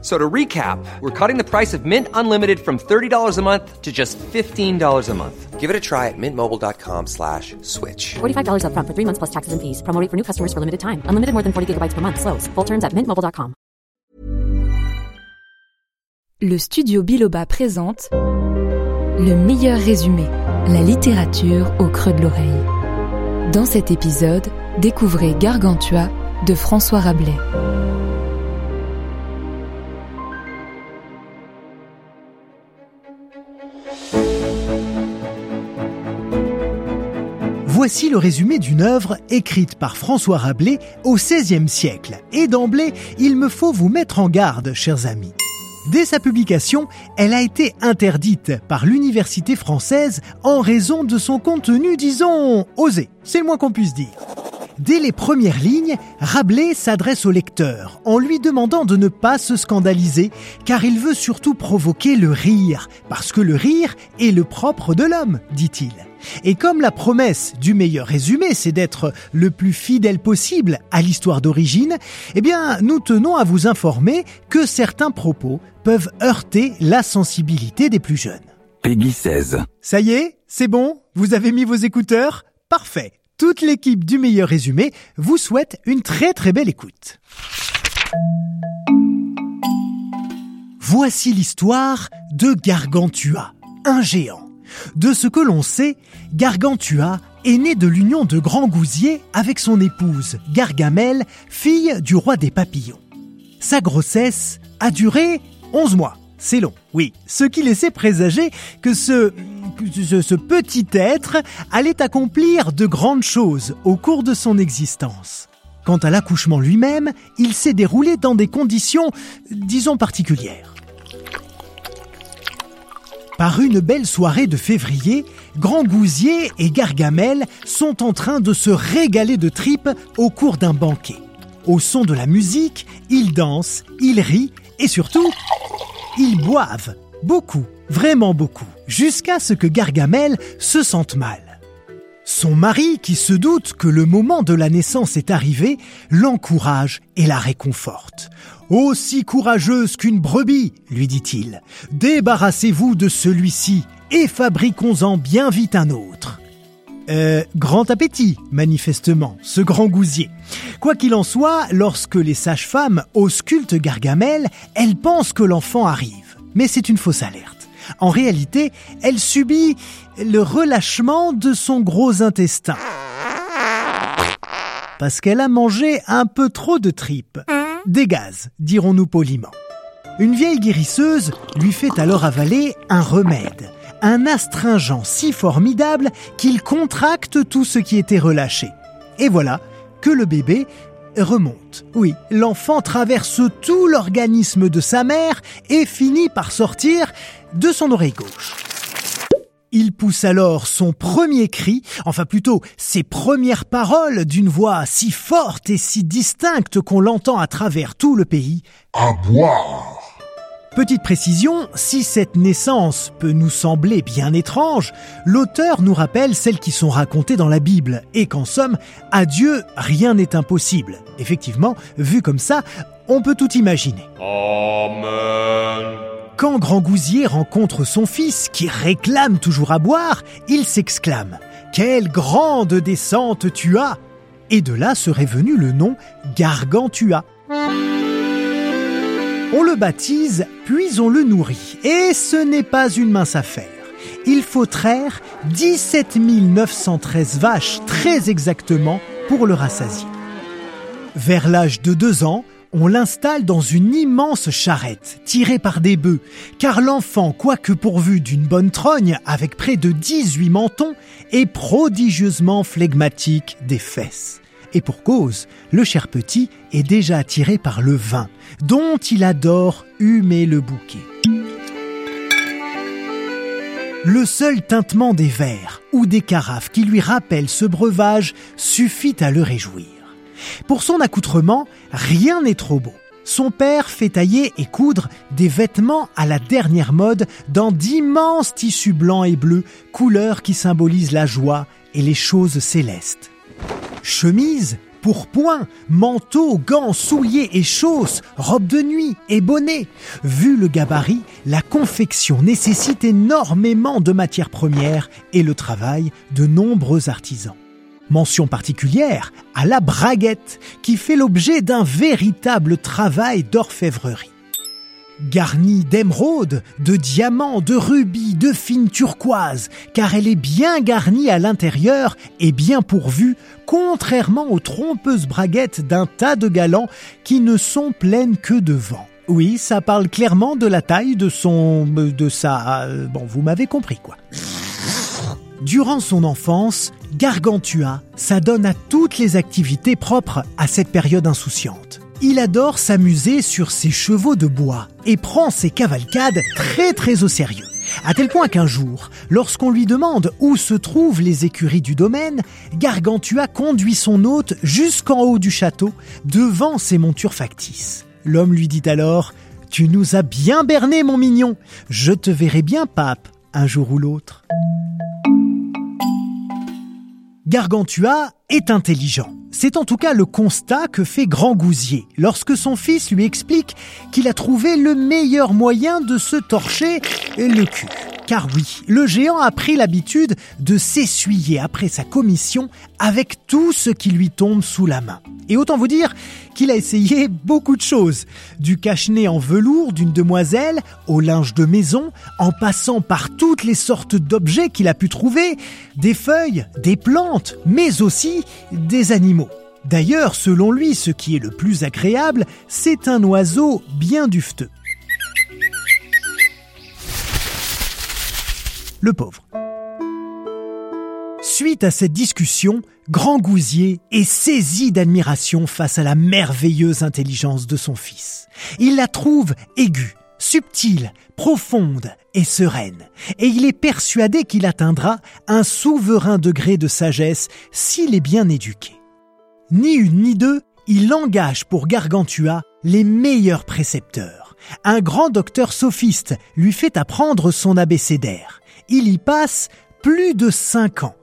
So to recap, we're cutting the price of Mint Unlimited from $30 a month to just $15 a month. Give it a try at mintmobile.com slash switch. $45 upfront for three months plus taxes and fees. Promo rate for new customers for limited time. Unlimited more than 40 gigabytes per month. Slows. Full terms at mintmobile.com. Le studio Biloba présente Le meilleur résumé, la littérature au creux de l'oreille. Dans cet épisode, découvrez Gargantua de François Rabelais. Voici le résumé d'une œuvre écrite par François Rabelais au XVIe siècle. Et d'emblée, il me faut vous mettre en garde, chers amis. Dès sa publication, elle a été interdite par l'université française en raison de son contenu, disons, osé. C'est le moins qu'on puisse dire. Dès les premières lignes, Rabelais s'adresse au lecteur en lui demandant de ne pas se scandaliser, car il veut surtout provoquer le rire, parce que le rire est le propre de l'homme, dit-il. Et comme la promesse du meilleur résumé, c'est d'être le plus fidèle possible à l'histoire d'origine, eh bien, nous tenons à vous informer que certains propos peuvent heurter la sensibilité des plus jeunes. Peggy 16. Ça y est, c'est bon Vous avez mis vos écouteurs? Parfait. Toute l'équipe du meilleur résumé vous souhaite une très très belle écoute. Voici l'histoire de Gargantua, un géant. De ce que l'on sait, Gargantua est né de l'union de Grand Gousier avec son épouse, Gargamelle, fille du roi des papillons. Sa grossesse a duré 11 mois. C'est long, oui, ce qui laissait présager que ce, ce, petit être allait accomplir de grandes choses au cours de son existence. Quant à l'accouchement lui-même, il s'est déroulé dans des conditions, disons, particulières. Par une belle soirée de février, Grand Gousier et Gargamelle sont en train de se régaler de tripes au cours d'un banquet. Au son de la musique, ils dansent, ils rient et surtout, ils boivent. Beaucoup, vraiment beaucoup, jusqu'à ce que Gargamelle se sente mal. Son mari, qui se doute que le moment de la naissance est arrivé, l'encourage et la réconforte. Aussi courageuse qu'une brebis, lui dit-il, débarrassez-vous de celui-ci et fabriquons-en bien vite un autre. Euh, grand appétit, manifestement, ce grand gousier. Quoi qu'il en soit, lorsque les sages-femmes auscultent Gargamel, elles pensent que l'enfant arrive. Mais c'est une fausse alerte. En réalité, elle subit le relâchement de son gros intestin. Parce qu'elle a mangé un peu trop de tripes. Des gaz, dirons-nous poliment. Une vieille guérisseuse lui fait alors avaler un remède, un astringent si formidable qu'il contracte tout ce qui était relâché. Et voilà que le bébé remonte. Oui, l'enfant traverse tout l'organisme de sa mère et finit par sortir de son oreille gauche. Il pousse alors son premier cri, enfin plutôt ses premières paroles d'une voix si forte et si distincte qu'on l'entend à travers tout le pays. À boire. Petite précision, si cette naissance peut nous sembler bien étrange, l'auteur nous rappelle celles qui sont racontées dans la Bible, et qu'en somme, à Dieu, rien n'est impossible. Effectivement, vu comme ça, on peut tout imaginer. Amen. Quand Grand Gousier rencontre son fils, qui réclame toujours à boire, il s'exclame ⁇ Quelle grande descente tu as !⁇ Et de là serait venu le nom Gargantua. On le baptise, puis on le nourrit. Et ce n'est pas une mince affaire. Il faut traire 17 913 vaches très exactement pour le rassasier. Vers l'âge de deux ans, on l'installe dans une immense charrette, tirée par des bœufs, car l'enfant, quoique pourvu d'une bonne trogne, avec près de 18 mentons, est prodigieusement flegmatique des fesses. Et pour cause, le cher petit est déjà attiré par le vin, dont il adore humer le bouquet. Le seul tintement des verres ou des carafes qui lui rappellent ce breuvage suffit à le réjouir. Pour son accoutrement, rien n'est trop beau. son père fait tailler et coudre des vêtements à la dernière mode dans d'immenses tissus blancs et bleus, couleurs qui symbolisent la joie et les choses célestes. Chemise, pourpoint, manteau, gants, souliers et chausses, robe de nuit et bonnet. Vu le gabarit, la confection nécessite énormément de matières premières et le travail de nombreux artisans. Mention particulière à la braguette, qui fait l'objet d'un véritable travail d'orfèvrerie. Garnie d'émeraudes, de diamants, de rubis, de fines turquoises, car elle est bien garnie à l'intérieur et bien pourvue, contrairement aux trompeuses braguettes d'un tas de galants qui ne sont pleines que de vent. Oui, ça parle clairement de la taille de son... de sa... euh, bon, vous m'avez compris quoi. Durant son enfance, Gargantua s'adonne à toutes les activités propres à cette période insouciante. Il adore s'amuser sur ses chevaux de bois et prend ses cavalcades très très au sérieux. À tel point qu'un jour, lorsqu'on lui demande où se trouvent les écuries du domaine, Gargantua conduit son hôte jusqu'en haut du château, devant ses montures factices. L'homme lui dit alors Tu nous as bien berné, mon mignon. Je te verrai bien, pape, un jour ou l'autre. Gargantua est intelligent. C'est en tout cas le constat que fait Grand Gousier lorsque son fils lui explique qu'il a trouvé le meilleur moyen de se torcher le cul. Car oui, le géant a pris l'habitude de s'essuyer après sa commission avec tout ce qui lui tombe sous la main. Et autant vous dire qu'il a essayé beaucoup de choses. Du cache-nez en velours d'une demoiselle au linge de maison, en passant par toutes les sortes d'objets qu'il a pu trouver, des feuilles, des plantes, mais aussi des animaux. D'ailleurs, selon lui, ce qui est le plus agréable, c'est un oiseau bien dufteux. Le pauvre. Suite à cette discussion, Grand Gousier est saisi d'admiration face à la merveilleuse intelligence de son fils. Il la trouve aiguë, subtile, profonde et sereine, et il est persuadé qu'il atteindra un souverain degré de sagesse s'il est bien éduqué. Ni une ni deux, il engage pour Gargantua les meilleurs précepteurs. Un grand docteur sophiste lui fait apprendre son abécédaire. Il y passe plus de cinq ans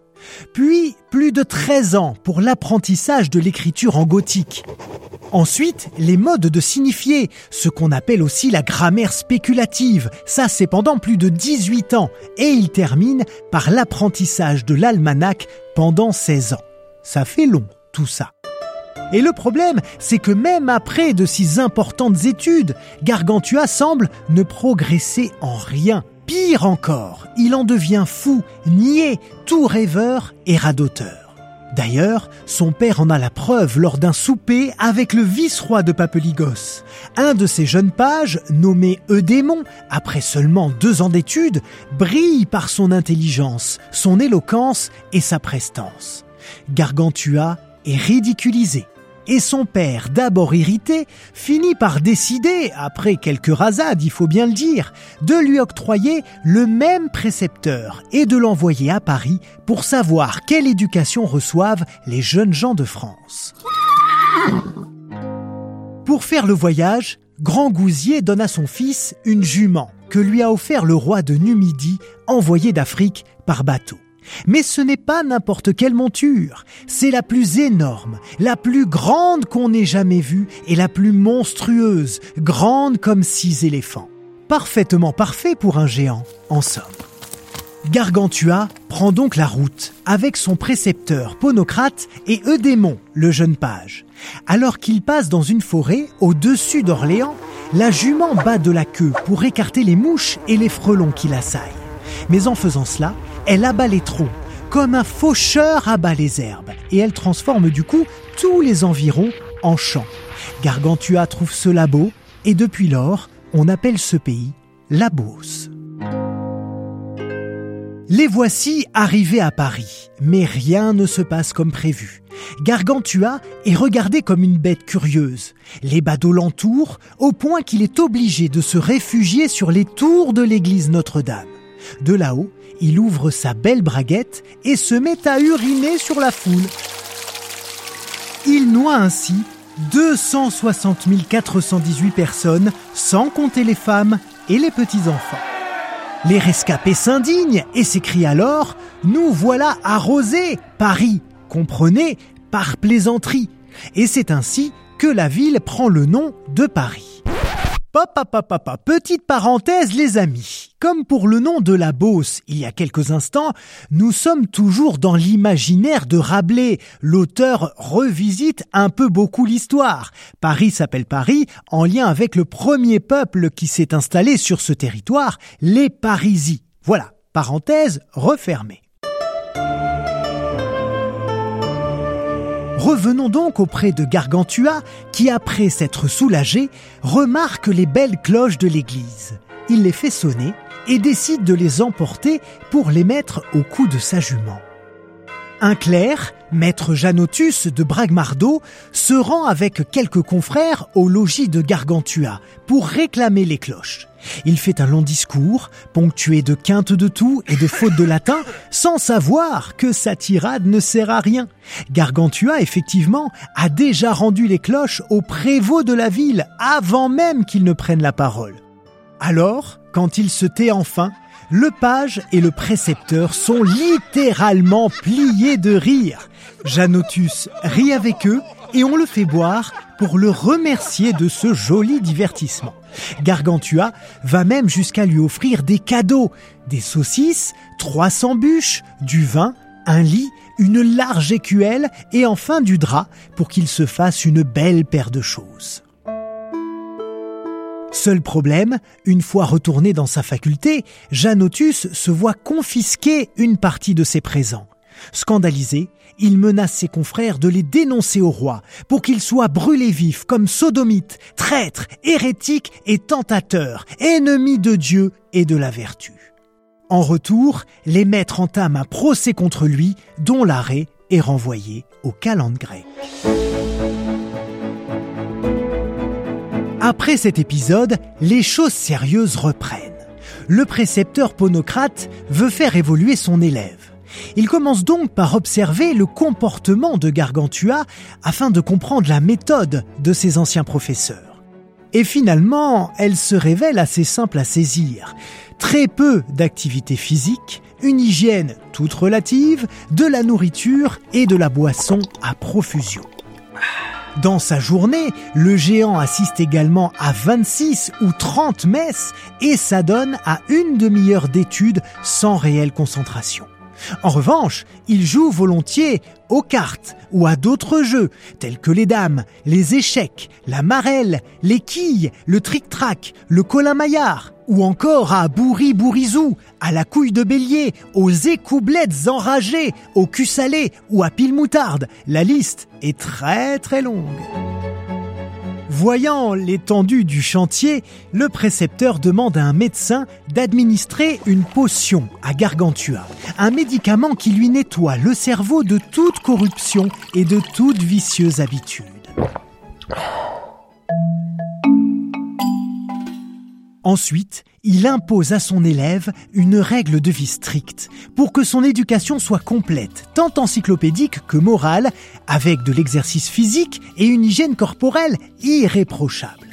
puis plus de 13 ans pour l'apprentissage de l'écriture en gothique. Ensuite, les modes de signifier, ce qu'on appelle aussi la grammaire spéculative, ça c'est pendant plus de 18 ans, et il termine par l'apprentissage de l'almanach pendant 16 ans. Ça fait long, tout ça. Et le problème, c'est que même après de si importantes études, Gargantua semble ne progresser en rien. Pire encore, il en devient fou, niais, tout rêveur et radoteur. D'ailleurs, son père en a la preuve lors d'un souper avec le vice-roi de Papeligos. Un de ses jeunes pages, nommé Eudémon, après seulement deux ans d'études, brille par son intelligence, son éloquence et sa prestance. Gargantua est ridiculisé et son père, d'abord irrité, finit par décider, après quelques rasades, il faut bien le dire, de lui octroyer le même précepteur et de l'envoyer à Paris pour savoir quelle éducation reçoivent les jeunes gens de France. Pour faire le voyage, Grand Gousier donne à son fils une jument que lui a offert le roi de Numidie, envoyé d'Afrique par bateau. Mais ce n'est pas n'importe quelle monture, c'est la plus énorme, la plus grande qu'on ait jamais vue et la plus monstrueuse, grande comme six éléphants. Parfaitement parfait pour un géant, en somme. Gargantua prend donc la route avec son précepteur Ponocrate et Eudémon, le jeune page. Alors qu'il passe dans une forêt au-dessus d'Orléans, la jument bat de la queue pour écarter les mouches et les frelons qui l'assaillent. Mais en faisant cela, elle abat les troncs, comme un faucheur abat les herbes, et elle transforme du coup tous les environs en champs. Gargantua trouve cela beau, et depuis lors, on appelle ce pays la Beauce. Les voici arrivés à Paris, mais rien ne se passe comme prévu. Gargantua est regardé comme une bête curieuse. Les badauds l'entourent au point qu'il est obligé de se réfugier sur les tours de l'église Notre-Dame. De là-haut, il ouvre sa belle braguette et se met à uriner sur la foule. Il noie ainsi 260 418 personnes, sans compter les femmes et les petits-enfants. Les rescapés s'indignent et s'écrient alors Nous voilà arrosés, Paris, comprenez, par plaisanterie. Et c'est ainsi que la ville prend le nom de Paris. Papa, papa, papa, petite parenthèse les amis. Comme pour le nom de la Beauce il y a quelques instants, nous sommes toujours dans l'imaginaire de Rabelais. L'auteur revisite un peu beaucoup l'histoire. Paris s'appelle Paris en lien avec le premier peuple qui s'est installé sur ce territoire, les Parisis. Voilà, parenthèse refermée. Revenons donc auprès de Gargantua, qui après s'être soulagé, remarque les belles cloches de l'église. Il les fait sonner et décide de les emporter pour les mettre au cou de sa jument. Un clerc, maître Janotus de Bragmardo, se rend avec quelques confrères au logis de Gargantua pour réclamer les cloches. Il fait un long discours, ponctué de quintes de tout et de fautes de latin, sans savoir que sa tirade ne sert à rien. Gargantua, effectivement, a déjà rendu les cloches au prévôt de la ville avant même qu'il ne prenne la parole. Alors, quand il se tait enfin, le page et le précepteur sont littéralement pliés de rire. Janotus rit avec eux et on le fait boire pour le remercier de ce joli divertissement. Gargantua va même jusqu'à lui offrir des cadeaux, des saucisses, 300 bûches, du vin, un lit, une large écuelle et enfin du drap pour qu'il se fasse une belle paire de choses. Seul problème, une fois retourné dans sa faculté, Janotus se voit confisquer une partie de ses présents. Scandalisé, il menace ses confrères de les dénoncer au roi pour qu'ils soient brûlés vifs comme sodomites, traîtres, hérétiques et tentateurs, ennemis de Dieu et de la vertu. En retour, les maîtres entament un procès contre lui dont l'arrêt est renvoyé au calende grec. Après cet épisode, les choses sérieuses reprennent. Le précepteur Ponocrate veut faire évoluer son élève. Il commence donc par observer le comportement de Gargantua afin de comprendre la méthode de ses anciens professeurs. Et finalement, elle se révèle assez simple à saisir. Très peu d'activité physique, une hygiène toute relative, de la nourriture et de la boisson à profusion. Dans sa journée, le géant assiste également à 26 ou 30 messes et s'adonne à une demi-heure d'études sans réelle concentration. En revanche, il joue volontiers aux cartes ou à d'autres jeux tels que les dames, les échecs, la marelle, les quilles, le tric-trac, le colin-maillard, ou encore à bourri bourizou à la couille de bélier, aux écoublettes enragées, au cul salé ou à pile moutarde. La liste est très très longue. Voyant l'étendue du chantier, le précepteur demande à un médecin d'administrer une potion à Gargantua, un médicament qui lui nettoie le cerveau de toute corruption et de toute vicieuse habitude. Ensuite, il impose à son élève une règle de vie stricte pour que son éducation soit complète, tant encyclopédique que morale, avec de l'exercice physique et une hygiène corporelle irréprochable.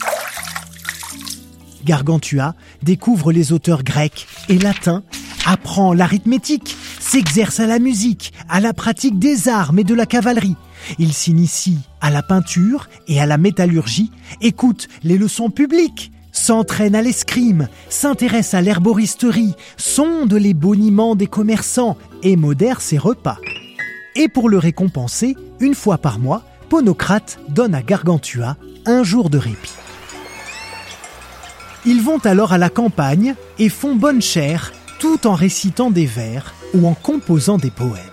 Gargantua découvre les auteurs grecs et latins, apprend l'arithmétique, s'exerce à la musique, à la pratique des armes et de la cavalerie. Il s'initie à la peinture et à la métallurgie, écoute les leçons publiques, s'entraîne à l'escrime, s'intéresse à l'herboristerie, sonde les boniments des commerçants et modère ses repas. Et pour le récompenser, une fois par mois, Ponocrate donne à Gargantua un jour de répit. Ils vont alors à la campagne et font bonne chère tout en récitant des vers ou en composant des poèmes.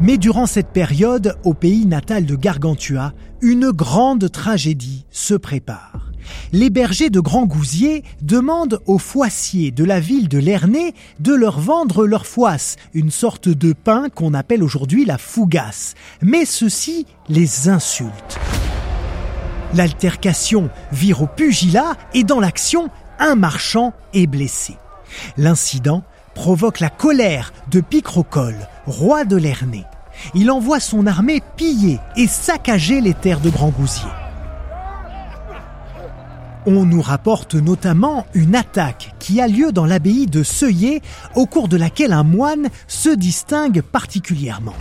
Mais durant cette période, au pays natal de Gargantua, une grande tragédie se prépare. Les bergers de Grand Gousier demandent aux foissiers de la ville de Lernay de leur vendre leur foisse, une sorte de pain qu'on appelle aujourd'hui la fougasse. Mais ceux-ci les insultent. L'altercation vire au pugilat et dans l'action, un marchand est blessé. L'incident provoque la colère de Picrocole, roi de Lernay. Il envoie son armée piller et saccager les terres de Grand Gousier. On nous rapporte notamment une attaque qui a lieu dans l'abbaye de Seuillé, au cours de laquelle un moine se distingue particulièrement.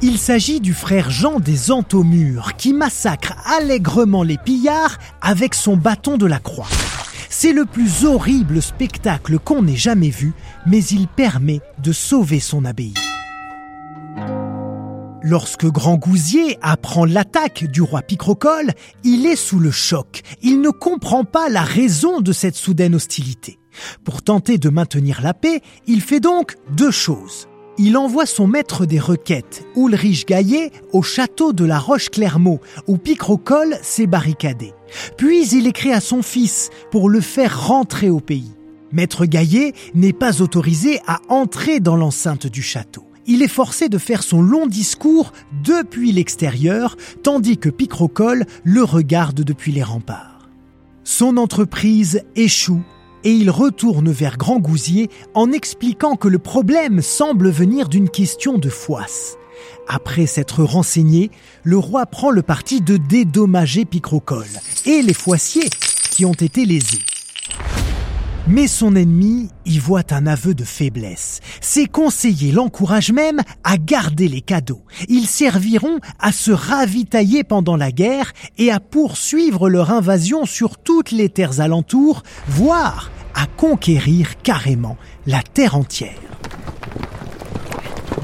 Il s'agit du frère Jean des Entomures qui massacre allègrement les pillards avec son bâton de la croix. C'est le plus horrible spectacle qu'on ait jamais vu, mais il permet de sauver son abbaye. Lorsque Grand Gousier apprend l'attaque du roi Picrocole, il est sous le choc. Il ne comprend pas la raison de cette soudaine hostilité. Pour tenter de maintenir la paix, il fait donc deux choses. Il envoie son maître des requêtes, Ulrich Gaillet, au château de la Roche-Clermont, où Picrocole s'est barricadé. Puis il écrit à son fils pour le faire rentrer au pays. Maître Gaillet n'est pas autorisé à entrer dans l'enceinte du château il est forcé de faire son long discours depuis l'extérieur, tandis que Picrocole le regarde depuis les remparts. Son entreprise échoue et il retourne vers Grand Gousier en expliquant que le problème semble venir d'une question de foisse. Après s'être renseigné, le roi prend le parti de dédommager Picrocole et les foissiers qui ont été lésés. Mais son ennemi y voit un aveu de faiblesse. Ses conseillers l'encouragent même à garder les cadeaux. Ils serviront à se ravitailler pendant la guerre et à poursuivre leur invasion sur toutes les terres alentours, voire à conquérir carrément la terre entière.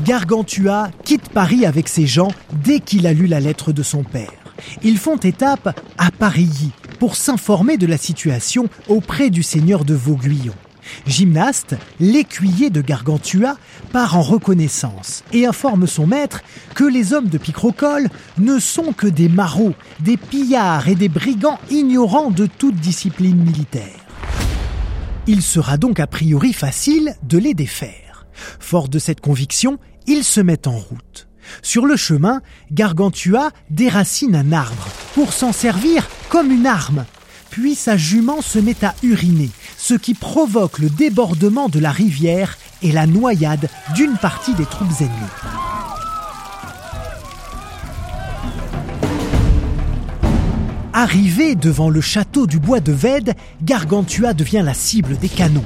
Gargantua quitte Paris avec ses gens dès qu'il a lu la lettre de son père. Ils font étape à Paris pour s'informer de la situation auprès du seigneur de Vauguyon. Gymnaste, l'écuyer de Gargantua part en reconnaissance et informe son maître que les hommes de Picrocole ne sont que des marauds, des pillards et des brigands ignorants de toute discipline militaire. Il sera donc a priori facile de les défaire. Fort de cette conviction, il se met en route. Sur le chemin, Gargantua déracine un arbre pour s'en servir comme une arme. Puis sa jument se met à uriner, ce qui provoque le débordement de la rivière et la noyade d'une partie des troupes ennemies. Arrivé devant le château du bois de Vède, Gargantua devient la cible des canons.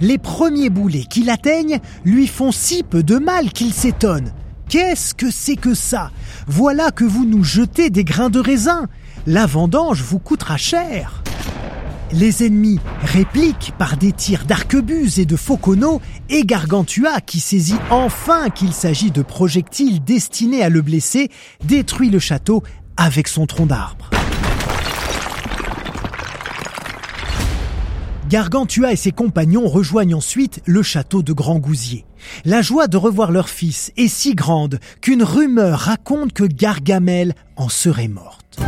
Les premiers boulets qui l'atteignent lui font si peu de mal qu'il s'étonne. Qu'est-ce que c'est que ça? Voilà que vous nous jetez des grains de raisin. La vendange vous coûtera cher. Les ennemis répliquent par des tirs d'arquebuses et de fauconneaux et Gargantua, qui saisit enfin qu'il s'agit de projectiles destinés à le blesser, détruit le château avec son tronc d'arbre. Gargantua et ses compagnons rejoignent ensuite le château de Grand Gousier. La joie de revoir leur fils est si grande qu'une rumeur raconte que Gargamel en serait morte.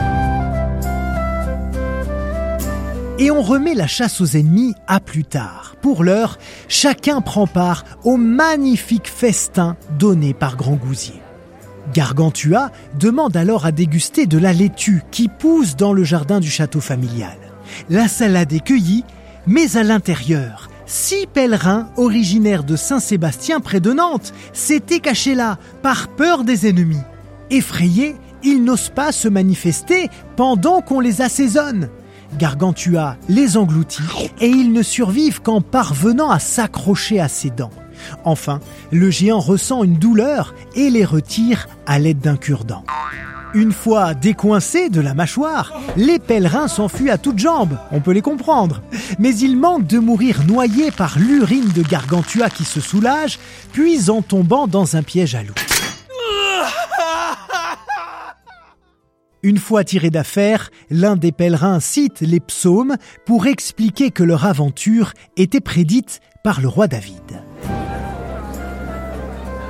Et on remet la chasse aux ennemis à plus tard. Pour l'heure, chacun prend part au magnifique festin donné par Grand Gousier. Gargantua demande alors à déguster de la laitue qui pousse dans le jardin du château familial. La salade est cueillie mais à l'intérieur, six pèlerins originaires de Saint-Sébastien près de Nantes s'étaient cachés là par peur des ennemis. Effrayés, ils n'osent pas se manifester pendant qu'on les assaisonne. Gargantua les engloutit et ils ne survivent qu'en parvenant à s'accrocher à ses dents. Enfin, le géant ressent une douleur et les retire à l'aide d'un cure-dent. Une fois décoincés de la mâchoire, les pèlerins s'enfuient à toutes jambes, on peut les comprendre. Mais ils manquent de mourir noyés par l'urine de Gargantua qui se soulage, puis en tombant dans un piège à loup. Une fois tiré d'affaire, l'un des pèlerins cite les psaumes pour expliquer que leur aventure était prédite par le roi David.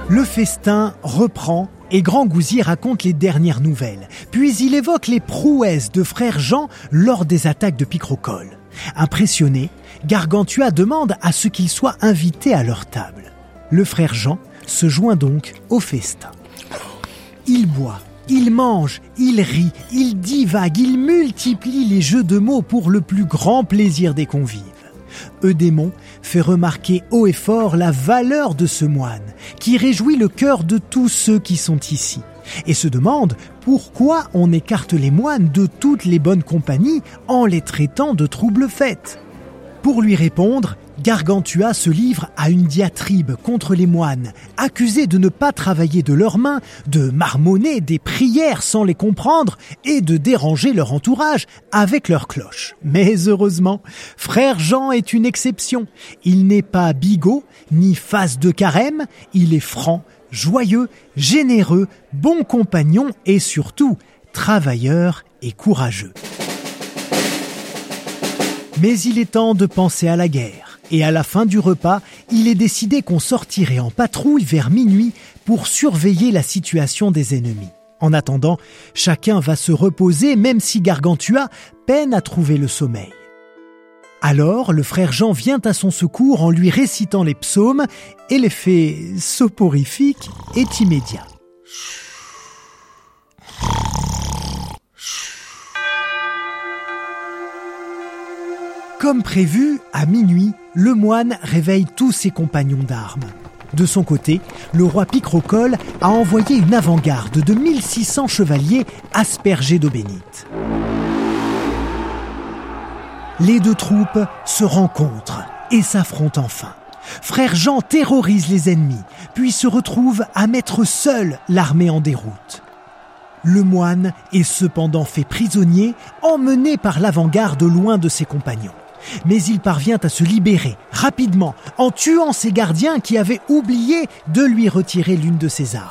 Le festin reprend et Grand Gousier raconte les dernières nouvelles. Puis il évoque les prouesses de frère Jean lors des attaques de Picrocole. Impressionné, Gargantua demande à ce qu'il soit invité à leur table. Le frère Jean se joint donc au festin. Il boit, il mange, il rit, il divague, il multiplie les jeux de mots pour le plus grand plaisir des convives. Eudémon fait remarquer haut et fort la valeur de ce moine, qui réjouit le cœur de tous ceux qui sont ici, et se demande pourquoi on écarte les moines de toutes les bonnes compagnies en les traitant de troubles faits. Pour lui répondre, Gargantua se livre à une diatribe contre les moines, accusés de ne pas travailler de leurs mains, de marmonner des prières sans les comprendre et de déranger leur entourage avec leurs cloches. Mais heureusement, frère Jean est une exception. Il n'est pas bigot, ni face de carême, il est franc, joyeux, généreux, bon compagnon et surtout travailleur et courageux. Mais il est temps de penser à la guerre et à la fin du repas, il est décidé qu'on sortirait en patrouille vers minuit pour surveiller la situation des ennemis. En attendant, chacun va se reposer même si Gargantua peine à trouver le sommeil. Alors le frère Jean vient à son secours en lui récitant les psaumes et l'effet soporifique est immédiat. Comme prévu, à minuit, le moine réveille tous ses compagnons d'armes. De son côté, le roi Picrocole a envoyé une avant-garde de 1600 chevaliers aspergés d'eau bénite. Les deux troupes se rencontrent et s'affrontent enfin. Frère Jean terrorise les ennemis, puis se retrouve à mettre seul l'armée en déroute. Le moine est cependant fait prisonnier, emmené par l'avant-garde loin de ses compagnons mais il parvient à se libérer rapidement en tuant ses gardiens qui avaient oublié de lui retirer l'une de ses armes.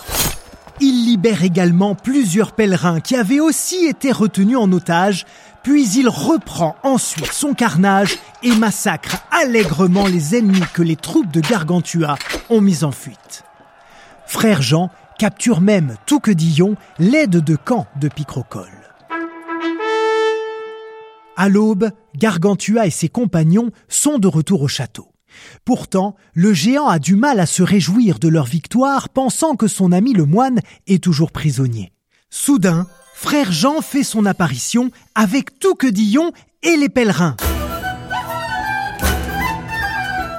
Il libère également plusieurs pèlerins qui avaient aussi été retenus en otage, puis il reprend ensuite son carnage et massacre allègrement les ennemis que les troupes de Gargantua ont mis en fuite. Frère Jean capture même Touquedillon, l'aide de camp de Picrocole. À l'aube, Gargantua et ses compagnons sont de retour au château. Pourtant, le géant a du mal à se réjouir de leur victoire, pensant que son ami le moine est toujours prisonnier. Soudain, frère Jean fait son apparition avec tout que Dillon et les pèlerins.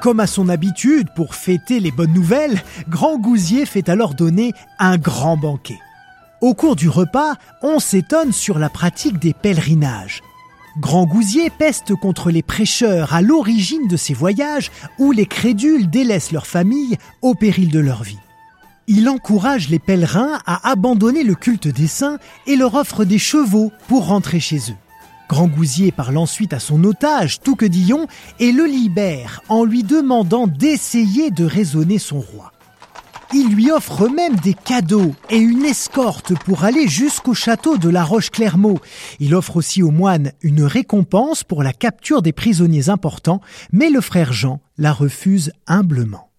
Comme à son habitude pour fêter les bonnes nouvelles, Grand Gousier fait alors donner un grand banquet. Au cours du repas, on s'étonne sur la pratique des pèlerinages. Grand Gousier peste contre les prêcheurs à l'origine de ces voyages où les crédules délaissent leur famille au péril de leur vie. Il encourage les pèlerins à abandonner le culte des saints et leur offre des chevaux pour rentrer chez eux. Grand Gousier parle ensuite à son otage, Touquedillon, et le libère en lui demandant d'essayer de raisonner son roi. Il lui offre même des cadeaux et une escorte pour aller jusqu'au château de la Roche-Clermont. Il offre aussi aux moines une récompense pour la capture des prisonniers importants, mais le frère Jean la refuse humblement.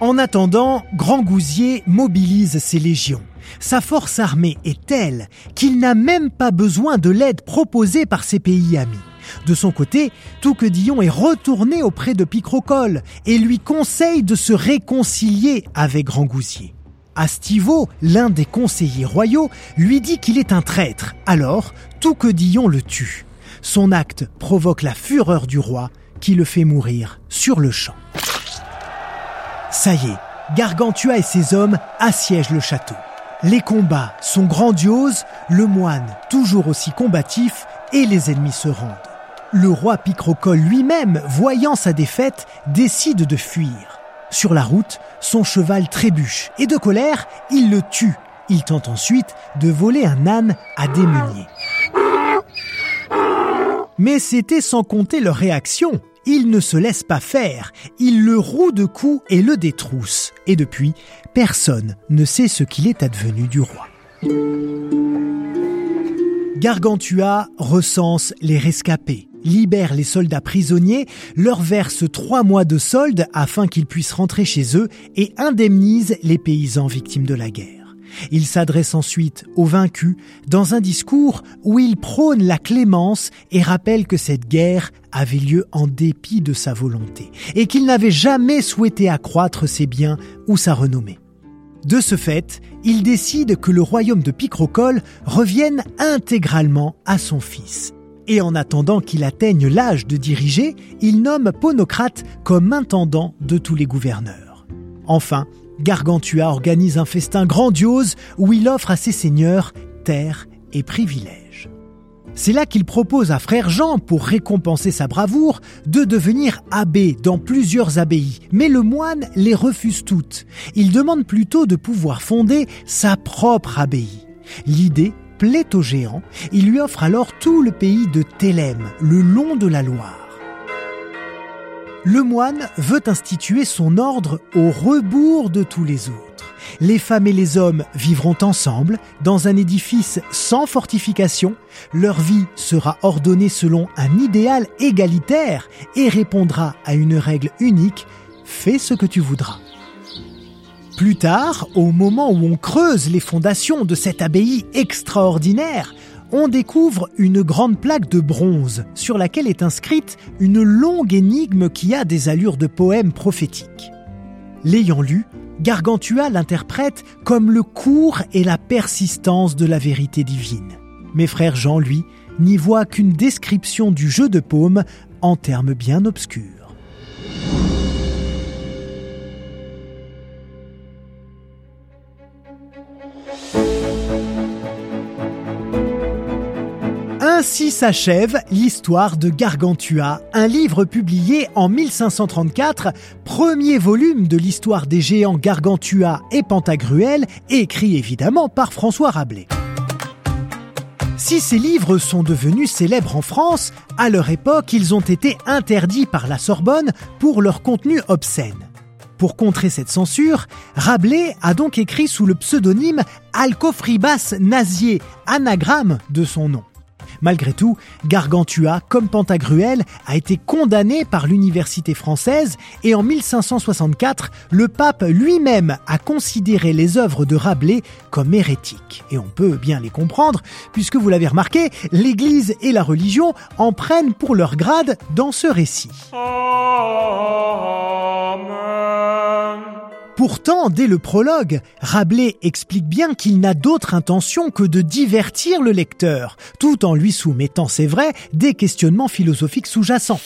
En attendant, Grand Gousier mobilise ses légions. Sa force armée est telle qu'il n'a même pas besoin de l'aide proposée par ses pays amis. De son côté, Touquedillon est retourné auprès de Picrocole et lui conseille de se réconcilier avec Grangousier. Astivo, l'un des conseillers royaux, lui dit qu'il est un traître. Alors, Touquedillon le tue. Son acte provoque la fureur du roi qui le fait mourir sur le champ. Ça y est, Gargantua et ses hommes assiègent le château. Les combats sont grandioses, le moine toujours aussi combatif et les ennemis se rendent. Le roi Picrocole lui-même, voyant sa défaite, décide de fuir. Sur la route, son cheval trébuche et de colère, il le tue. Il tente ensuite de voler un âne à démeunier. Mais c'était sans compter leur réaction. Il ne se laisse pas faire, il le roue de coups et le détrousse. Et depuis, personne ne sait ce qu'il est advenu du roi. Gargantua recense les rescapés libère les soldats prisonniers, leur verse trois mois de solde afin qu'ils puissent rentrer chez eux et indemnise les paysans victimes de la guerre. Il s'adresse ensuite aux vaincus dans un discours où il prône la clémence et rappelle que cette guerre avait lieu en dépit de sa volonté et qu'il n'avait jamais souhaité accroître ses biens ou sa renommée. De ce fait, il décide que le royaume de Picrocole revienne intégralement à son fils et en attendant qu'il atteigne l'âge de diriger, il nomme Ponocrate comme intendant de tous les gouverneurs. Enfin, Gargantua organise un festin grandiose où il offre à ses seigneurs terres et privilèges. C'est là qu'il propose à frère Jean, pour récompenser sa bravoure, de devenir abbé dans plusieurs abbayes. Mais le moine les refuse toutes. Il demande plutôt de pouvoir fonder sa propre abbaye. L'idée plaît au géant. Il lui offre alors tout le pays de Thélème, le long de la Loire. Le moine veut instituer son ordre au rebours de tous les autres les femmes et les hommes vivront ensemble dans un édifice sans fortification, leur vie sera ordonnée selon un idéal égalitaire et répondra à une règle unique, fais ce que tu voudras. Plus tard, au moment où on creuse les fondations de cette abbaye extraordinaire, on découvre une grande plaque de bronze sur laquelle est inscrite une longue énigme qui a des allures de poème prophétique. L'ayant lu, Gargantua l'interprète comme le cours et la persistance de la vérité divine. Mes frères Jean, lui, n'y voient qu'une description du jeu de paume en termes bien obscurs. Ainsi s'achève l'histoire de Gargantua, un livre publié en 1534, premier volume de l'histoire des géants Gargantua et Pantagruel, écrit évidemment par François Rabelais. Si ces livres sont devenus célèbres en France, à leur époque, ils ont été interdits par la Sorbonne pour leur contenu obscène. Pour contrer cette censure, Rabelais a donc écrit sous le pseudonyme Alcofribas Nazier, anagramme de son nom. Malgré tout, Gargantua, comme Pantagruel, a été condamné par l'université française et en 1564, le pape lui-même a considéré les œuvres de Rabelais comme hérétiques. Et on peut bien les comprendre, puisque vous l'avez remarqué, l'Église et la religion en prennent pour leur grade dans ce récit. Pourtant, dès le prologue, Rabelais explique bien qu'il n'a d'autre intention que de divertir le lecteur, tout en lui soumettant, c'est vrai, des questionnements philosophiques sous-jacents.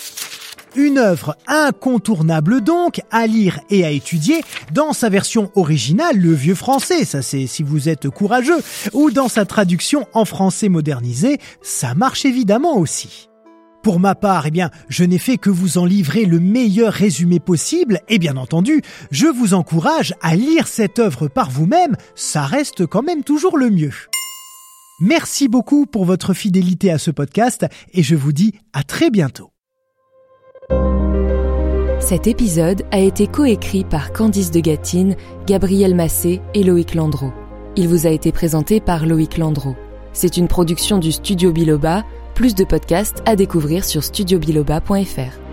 Une œuvre incontournable donc à lire et à étudier dans sa version originale, le vieux français, ça c'est si vous êtes courageux, ou dans sa traduction en français modernisé, ça marche évidemment aussi. Pour ma part, eh bien, je n'ai fait que vous en livrer le meilleur résumé possible et bien entendu, je vous encourage à lire cette œuvre par vous-même, ça reste quand même toujours le mieux. Merci beaucoup pour votre fidélité à ce podcast et je vous dis à très bientôt. Cet épisode a été coécrit par Candice de Gatine, Gabriel Massé et Loïc Landreau. Il vous a été présenté par Loïc Landreau. C'est une production du studio Biloba plus de podcasts à découvrir sur studiobiloba.fr.